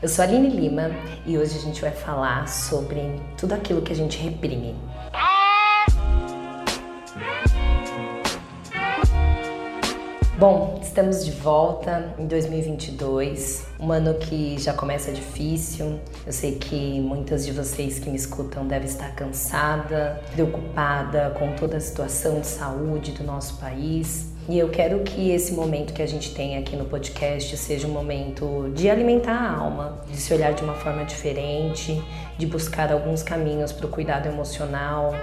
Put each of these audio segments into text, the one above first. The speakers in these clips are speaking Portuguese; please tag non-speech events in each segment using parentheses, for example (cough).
Eu sou a Aline Lima e hoje a gente vai falar sobre tudo aquilo que a gente reprime. Bom, estamos de volta em 2022, um ano que já começa difícil. Eu sei que muitas de vocês que me escutam devem estar cansada, preocupada com toda a situação de saúde do nosso país. E eu quero que esse momento que a gente tem aqui no podcast seja um momento de alimentar a alma, de se olhar de uma forma diferente, de buscar alguns caminhos para o cuidado emocional,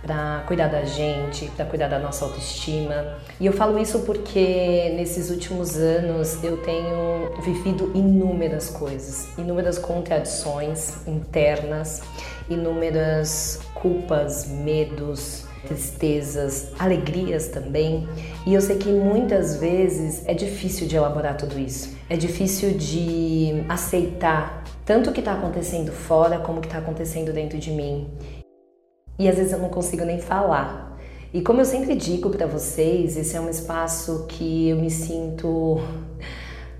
para cuidar da gente, para cuidar da nossa autoestima. E eu falo isso porque nesses últimos anos eu tenho vivido inúmeras coisas, inúmeras contradições internas, inúmeras culpas, medos, tristezas, alegrias também. E eu sei que muitas vezes é difícil de elaborar tudo isso. É difícil de aceitar tanto o que está acontecendo fora como o que está acontecendo dentro de mim. E às vezes eu não consigo nem falar. E como eu sempre digo para vocês, esse é um espaço que eu me sinto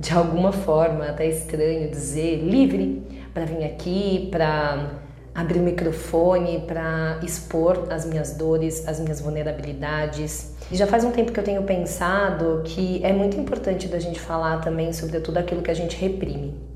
de alguma forma até estranho dizer livre para vir aqui, para abrir o microfone para expor as minhas dores, as minhas vulnerabilidades. E já faz um tempo que eu tenho pensado que é muito importante da gente falar também sobre tudo aquilo que a gente reprime.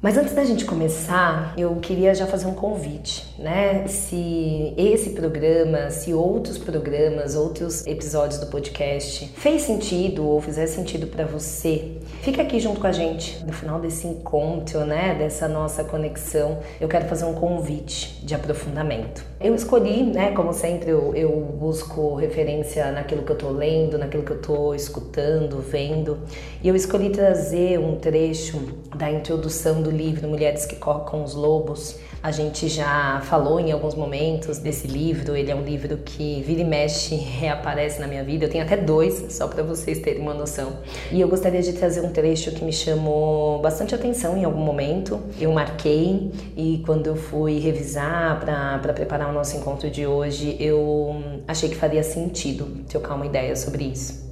Mas antes da gente começar, eu queria já fazer um convite, né? Se esse programa, se outros programas, outros episódios do podcast fez sentido ou fizer sentido para você, fica aqui junto com a gente no final desse encontro, né? Dessa nossa conexão. Eu quero fazer um convite de aprofundamento. Eu escolhi, né? Como sempre, eu, eu busco referência naquilo que eu tô lendo, naquilo que eu tô escutando, vendo, e eu escolhi trazer um trecho da introdução do do livro Mulheres que com os Lobos. A gente já falou em alguns momentos desse livro, ele é um livro que vira e mexe (laughs) reaparece na minha vida. Eu tenho até dois, só para vocês terem uma noção. E eu gostaria de trazer um trecho que me chamou bastante atenção em algum momento. Eu marquei e quando eu fui revisar para preparar o nosso encontro de hoje, eu achei que faria sentido trocar uma ideia sobre isso.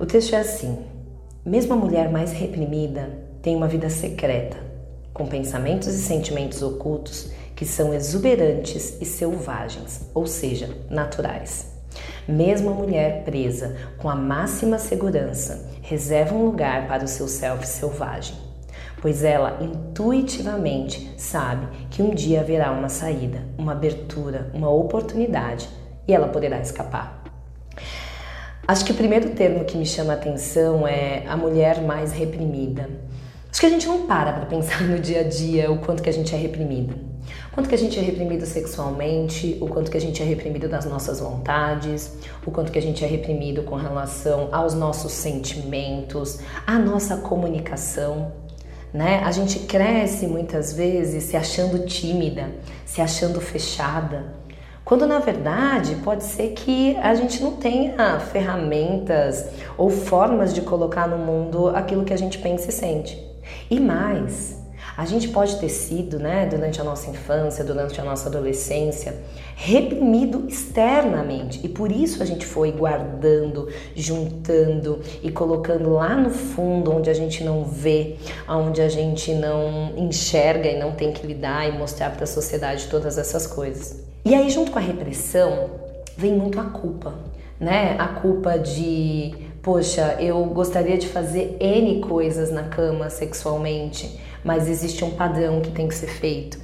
O texto é assim: mesmo a mulher mais reprimida tem uma vida secreta, com pensamentos e sentimentos ocultos que são exuberantes e selvagens, ou seja, naturais. Mesmo a mulher presa com a máxima segurança reserva um lugar para o seu self selvagem, pois ela intuitivamente sabe que um dia haverá uma saída, uma abertura, uma oportunidade e ela poderá escapar. Acho que o primeiro termo que me chama a atenção é a mulher mais reprimida. Acho que a gente não para para pensar no dia a dia o quanto que a gente é reprimido. O quanto que a gente é reprimido sexualmente, o quanto que a gente é reprimido das nossas vontades, o quanto que a gente é reprimido com relação aos nossos sentimentos, à nossa comunicação. Né? A gente cresce muitas vezes se achando tímida, se achando fechada, quando na verdade pode ser que a gente não tenha ferramentas ou formas de colocar no mundo aquilo que a gente pensa e sente. E mais, a gente pode ter sido, né, durante a nossa infância, durante a nossa adolescência, reprimido externamente e por isso a gente foi guardando, juntando e colocando lá no fundo onde a gente não vê, onde a gente não enxerga e não tem que lidar e mostrar para a sociedade todas essas coisas. E aí, junto com a repressão, vem muito a culpa, né? A culpa de poxa, eu gostaria de fazer N coisas na cama sexualmente, mas existe um padrão que tem que ser feito.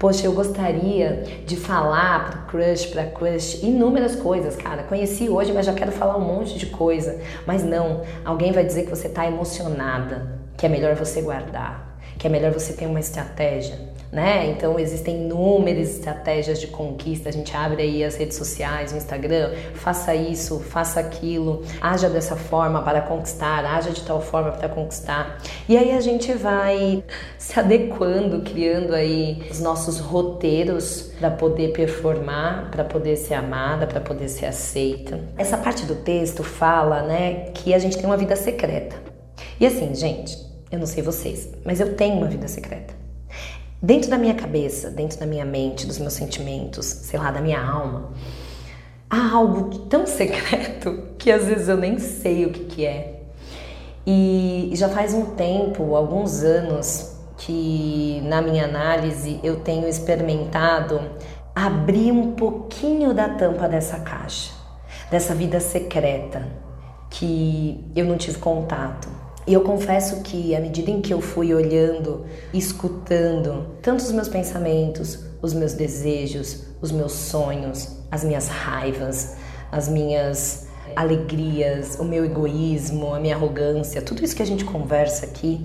Poxa, eu gostaria de falar pro crush, pra crush, inúmeras coisas, cara. Conheci hoje, mas já quero falar um monte de coisa. Mas não, alguém vai dizer que você tá emocionada, que é melhor você guardar que é melhor você ter uma estratégia né? Então existem inúmeras estratégias de conquista. A gente abre aí as redes sociais, o Instagram, faça isso, faça aquilo, haja dessa forma para conquistar, haja de tal forma para conquistar. E aí a gente vai se adequando, criando aí os nossos roteiros para poder performar, para poder ser amada, para poder ser aceita. Essa parte do texto fala, né, que a gente tem uma vida secreta. E assim, gente, eu não sei vocês, mas eu tenho uma vida secreta. Dentro da minha cabeça, dentro da minha mente, dos meus sentimentos, sei lá, da minha alma, há algo tão (laughs) secreto que às vezes eu nem sei o que, que é. E já faz um tempo, alguns anos, que na minha análise eu tenho experimentado abrir um pouquinho da tampa dessa caixa, dessa vida secreta que eu não tive contato. E eu confesso que à medida em que eu fui olhando, escutando tanto os meus pensamentos, os meus desejos, os meus sonhos, as minhas raivas, as minhas alegrias, o meu egoísmo, a minha arrogância, tudo isso que a gente conversa aqui,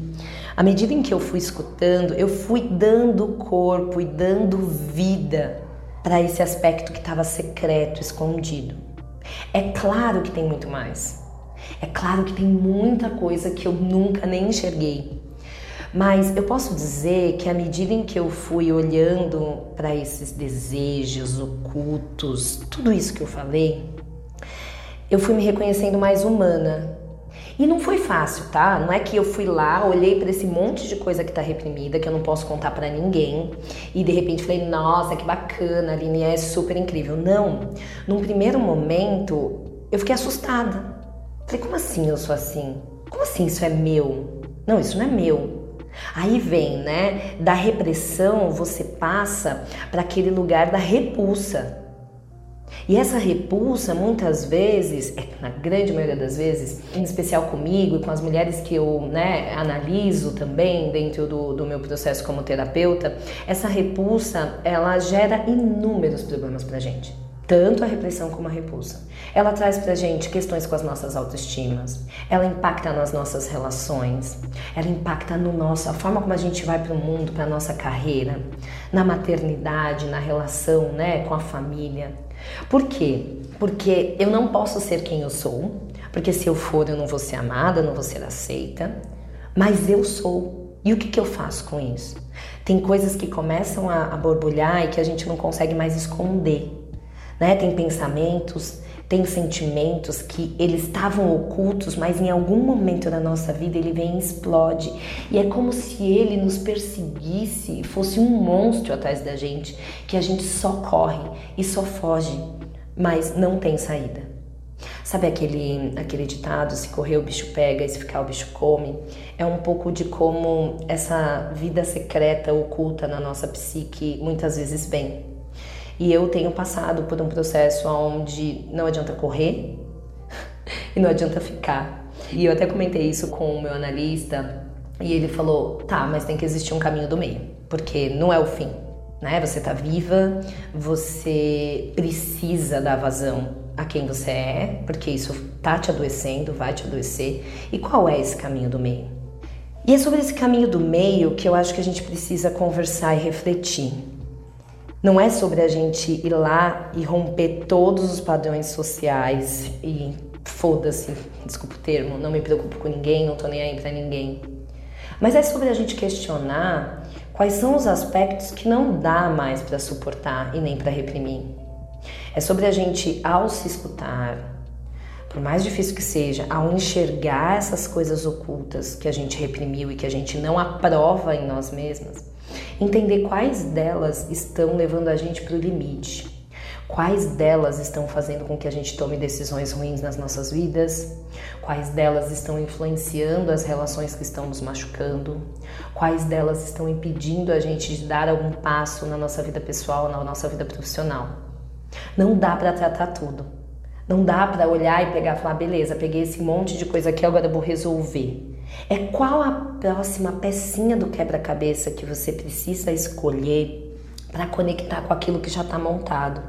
à medida em que eu fui escutando, eu fui dando corpo e dando vida para esse aspecto que estava secreto, escondido. É claro que tem muito mais. É claro que tem muita coisa que eu nunca nem enxerguei. Mas eu posso dizer que à medida em que eu fui olhando para esses desejos ocultos, tudo isso que eu falei, eu fui me reconhecendo mais humana. E não foi fácil, tá? Não é que eu fui lá, olhei para esse monte de coisa que tá reprimida, que eu não posso contar para ninguém, e de repente falei, nossa, que bacana, a Aline é super incrível. Não. Num primeiro momento, eu fiquei assustada. Falei, como assim eu sou assim? Como assim isso é meu? Não, isso não é meu. Aí vem, né? Da repressão você passa para aquele lugar da repulsa. E essa repulsa, muitas vezes, é, na grande maioria das vezes, em especial comigo e com as mulheres que eu né, analiso também dentro do, do meu processo como terapeuta, essa repulsa ela gera inúmeros problemas pra gente tanto a repressão como a repulsa. Ela traz pra gente questões com as nossas autoestimas, ela impacta nas nossas relações, ela impacta no nosso, a forma como a gente vai para o mundo, para nossa carreira, na maternidade, na relação, né, com a família. Por quê? Porque eu não posso ser quem eu sou, porque se eu for eu não vou ser amada, não vou ser aceita, mas eu sou. E o que, que eu faço com isso? Tem coisas que começam a, a borbulhar e que a gente não consegue mais esconder né? Tem pensamentos, tem sentimentos que eles estavam ocultos, mas em algum momento da nossa vida ele vem e explode. E é como se ele nos perseguisse, fosse um monstro atrás da gente, que a gente só corre e só foge, mas não tem saída. Sabe aquele, aquele ditado, se correr o bicho pega e se ficar o bicho come? É um pouco de como essa vida secreta, oculta na nossa psique muitas vezes vem. E eu tenho passado por um processo onde não adianta correr (laughs) e não adianta ficar. E eu até comentei isso com o meu analista e ele falou: tá, mas tem que existir um caminho do meio, porque não é o fim. Né? Você tá viva, você precisa dar vazão a quem você é, porque isso tá te adoecendo, vai te adoecer. E qual é esse caminho do meio? E é sobre esse caminho do meio que eu acho que a gente precisa conversar e refletir. Não é sobre a gente ir lá e romper todos os padrões sociais e foda-se, desculpa o termo, não me preocupo com ninguém, não tô nem aí pra ninguém. Mas é sobre a gente questionar quais são os aspectos que não dá mais para suportar e nem para reprimir. É sobre a gente, ao se escutar, por mais difícil que seja, ao enxergar essas coisas ocultas que a gente reprimiu e que a gente não aprova em nós mesmas, Entender quais delas estão levando a gente para o limite. Quais delas estão fazendo com que a gente tome decisões ruins nas nossas vidas? Quais delas estão influenciando as relações que estão nos machucando? Quais delas estão impedindo a gente de dar algum passo na nossa vida pessoal, na nossa vida profissional? Não dá para tratar tudo. Não dá para olhar e pegar e falar, beleza, peguei esse monte de coisa aqui, agora vou resolver. É qual a próxima pecinha do quebra-cabeça que você precisa escolher para conectar com aquilo que já está montado.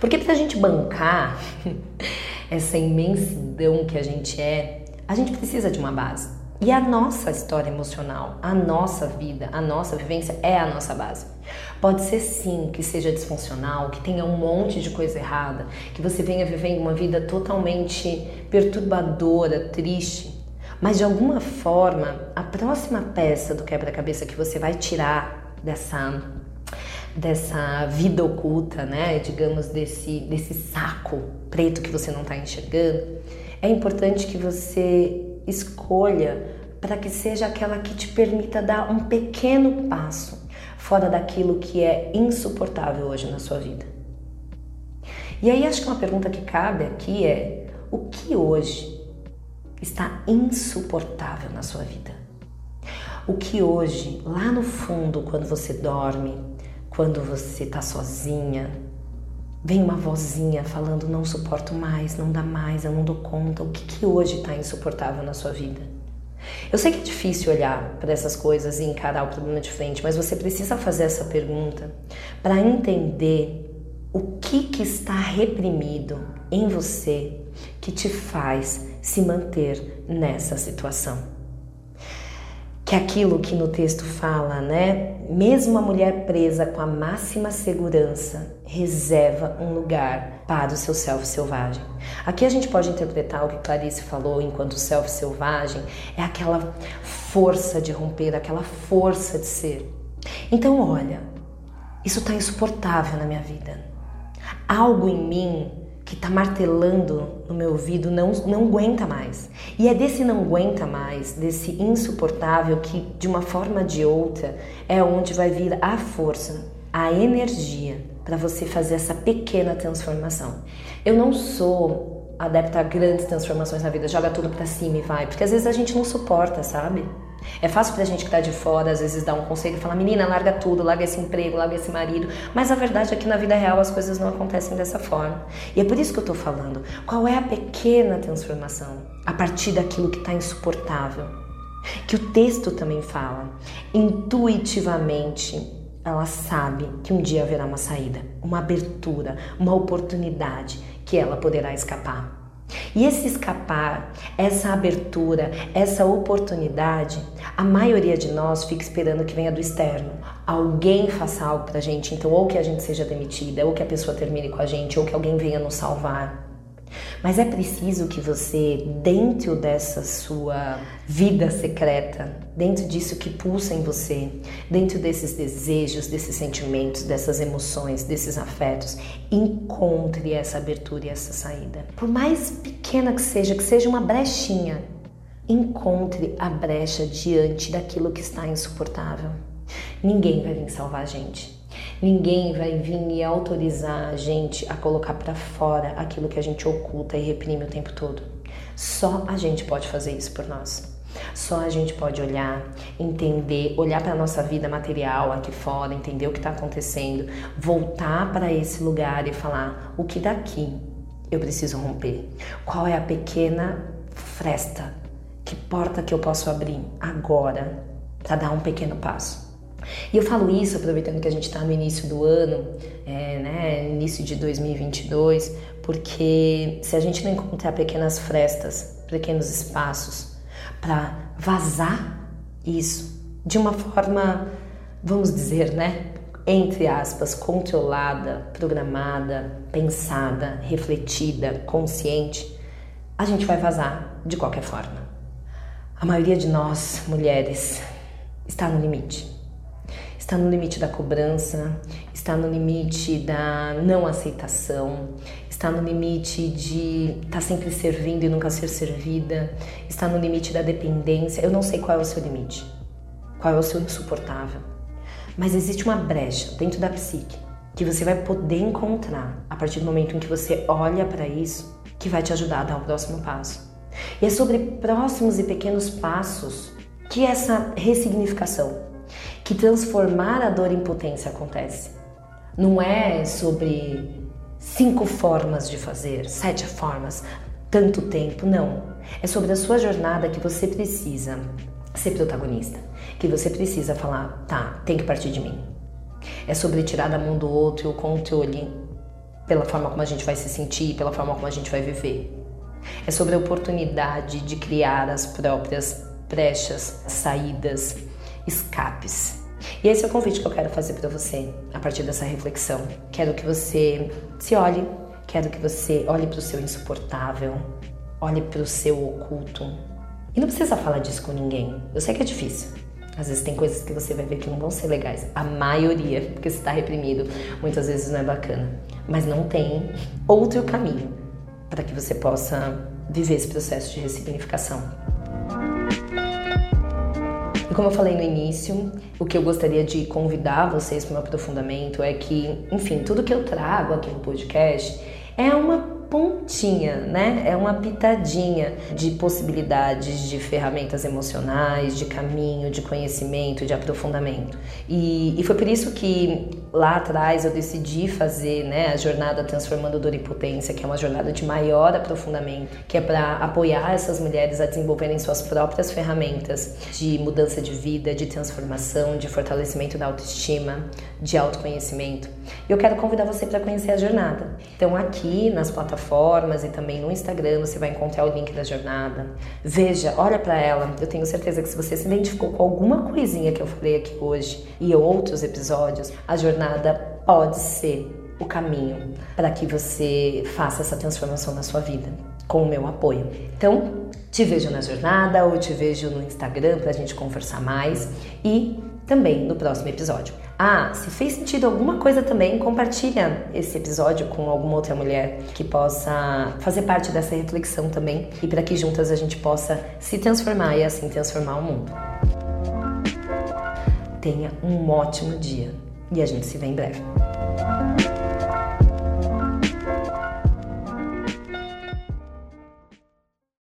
Porque para a gente bancar (laughs) essa imensidão que a gente é, a gente precisa de uma base. E a nossa história emocional, a nossa vida, a nossa vivência é a nossa base. Pode ser sim que seja disfuncional, que tenha um monte de coisa errada, que você venha vivendo uma vida totalmente perturbadora, triste. Mas de alguma forma, a próxima peça do quebra-cabeça que você vai tirar dessa dessa vida oculta, né, digamos desse desse saco preto que você não está enxergando, é importante que você escolha para que seja aquela que te permita dar um pequeno passo fora daquilo que é insuportável hoje na sua vida. E aí acho que uma pergunta que cabe aqui é: o que hoje está insuportável na sua vida? O que hoje, lá no fundo, quando você dorme, quando você está sozinha, vem uma vozinha falando: não suporto mais, não dá mais, eu não dou conta. O que, que hoje está insuportável na sua vida? Eu sei que é difícil olhar para essas coisas e encarar o problema de frente, mas você precisa fazer essa pergunta para entender o que, que está reprimido em você que te faz se manter nessa situação que aquilo que no texto fala, né? Mesmo a mulher presa com a máxima segurança reserva um lugar para o seu self selvagem. Aqui a gente pode interpretar o que Clarice falou enquanto self selvagem é aquela força de romper, aquela força de ser. Então, olha, isso está insuportável na minha vida. Algo em mim que está martelando no meu ouvido não, não aguenta mais. E é desse não aguenta mais, desse insuportável, que de uma forma ou de outra é onde vai vir a força, a energia para você fazer essa pequena transformação. Eu não sou adepta a grandes transformações na vida, joga tudo para cima e vai, porque às vezes a gente não suporta, sabe? É fácil pra gente que tá de fora, às vezes, dar um conselho e falar: menina, larga tudo, larga esse emprego, larga esse marido. Mas a verdade é que na vida real as coisas não acontecem dessa forma. E é por isso que eu tô falando: qual é a pequena transformação a partir daquilo que tá insuportável? Que o texto também fala. Intuitivamente, ela sabe que um dia haverá uma saída, uma abertura, uma oportunidade que ela poderá escapar. E esse escapar, essa abertura, essa oportunidade, a maioria de nós fica esperando que venha do externo. Alguém faça algo pra gente, então ou que a gente seja demitida, ou que a pessoa termine com a gente, ou que alguém venha nos salvar. Mas é preciso que você, dentro dessa sua vida secreta, dentro disso que pulsa em você, dentro desses desejos, desses sentimentos, dessas emoções, desses afetos, encontre essa abertura e essa saída. Por mais pequena que seja, que seja uma brechinha, encontre a brecha diante daquilo que está insuportável. Ninguém vai vir salvar a gente. Ninguém vai vir e autorizar a gente a colocar para fora aquilo que a gente oculta e reprime o tempo todo. Só a gente pode fazer isso por nós. Só a gente pode olhar, entender, olhar para a nossa vida material aqui fora, entender o que está acontecendo, voltar para esse lugar e falar: o que daqui eu preciso romper? Qual é a pequena fresta? Que porta que eu posso abrir agora para dar um pequeno passo? E eu falo isso aproveitando que a gente está no início do ano, é, né, início de 2022, porque se a gente não encontrar pequenas frestas, pequenos espaços para vazar isso de uma forma, vamos dizer, né, entre aspas, controlada, programada, pensada, refletida, consciente, a gente vai vazar de qualquer forma. A maioria de nós, mulheres, está no limite está no limite da cobrança, está no limite da não aceitação, está no limite de estar tá sempre servindo e nunca ser servida, está no limite da dependência. Eu não sei qual é o seu limite, qual é o seu insuportável, mas existe uma brecha dentro da psique que você vai poder encontrar a partir do momento em que você olha para isso, que vai te ajudar a dar o próximo passo. E é sobre próximos e pequenos passos que essa ressignificação que transformar a dor em potência acontece. Não é sobre cinco formas de fazer, sete formas, tanto tempo, não. É sobre a sua jornada que você precisa ser protagonista, que você precisa falar, tá, tem que partir de mim. É sobre tirar da mão do outro o controle pela forma como a gente vai se sentir, pela forma como a gente vai viver. É sobre a oportunidade de criar as próprias brechas, saídas, escapes. E esse é o convite que eu quero fazer para você a partir dessa reflexão. Quero que você se olhe, quero que você olhe para o seu insuportável, olhe para o seu oculto. E não precisa falar disso com ninguém. Eu sei que é difícil. Às vezes tem coisas que você vai ver que não vão ser legais. A maioria, (laughs) porque você está reprimido, muitas vezes não é bacana. Mas não tem outro caminho para que você possa viver esse processo de ressignificação. Como eu falei no início, o que eu gostaria de convidar vocês para um aprofundamento é que, enfim, tudo que eu trago aqui no podcast é uma pontinha, né? É uma pitadinha de possibilidades de ferramentas emocionais, de caminho, de conhecimento, de aprofundamento. E, e foi por isso que lá atrás eu decidi fazer né, a jornada Transformando Dor em Potência, que é uma jornada de maior aprofundamento, que é para apoiar essas mulheres a desenvolverem suas próprias ferramentas de mudança de vida, de transformação, de fortalecimento da autoestima, de autoconhecimento. E eu quero convidar você para conhecer a jornada. Então, aqui nas plataformas e também no Instagram você vai encontrar o link da jornada. Veja, olha para ela. Eu tenho certeza que se você se identificou com alguma coisinha que eu falei aqui hoje e outros episódios, a jornada pode ser o caminho para que você faça essa transformação na sua vida com o meu apoio. Então, te vejo na jornada ou te vejo no Instagram para a gente conversar mais e também no próximo episódio. Ah, se fez sentido alguma coisa também, compartilha esse episódio com alguma outra mulher que possa fazer parte dessa reflexão também e para que juntas a gente possa se transformar e assim transformar o mundo. Tenha um ótimo dia e a gente se vê em breve.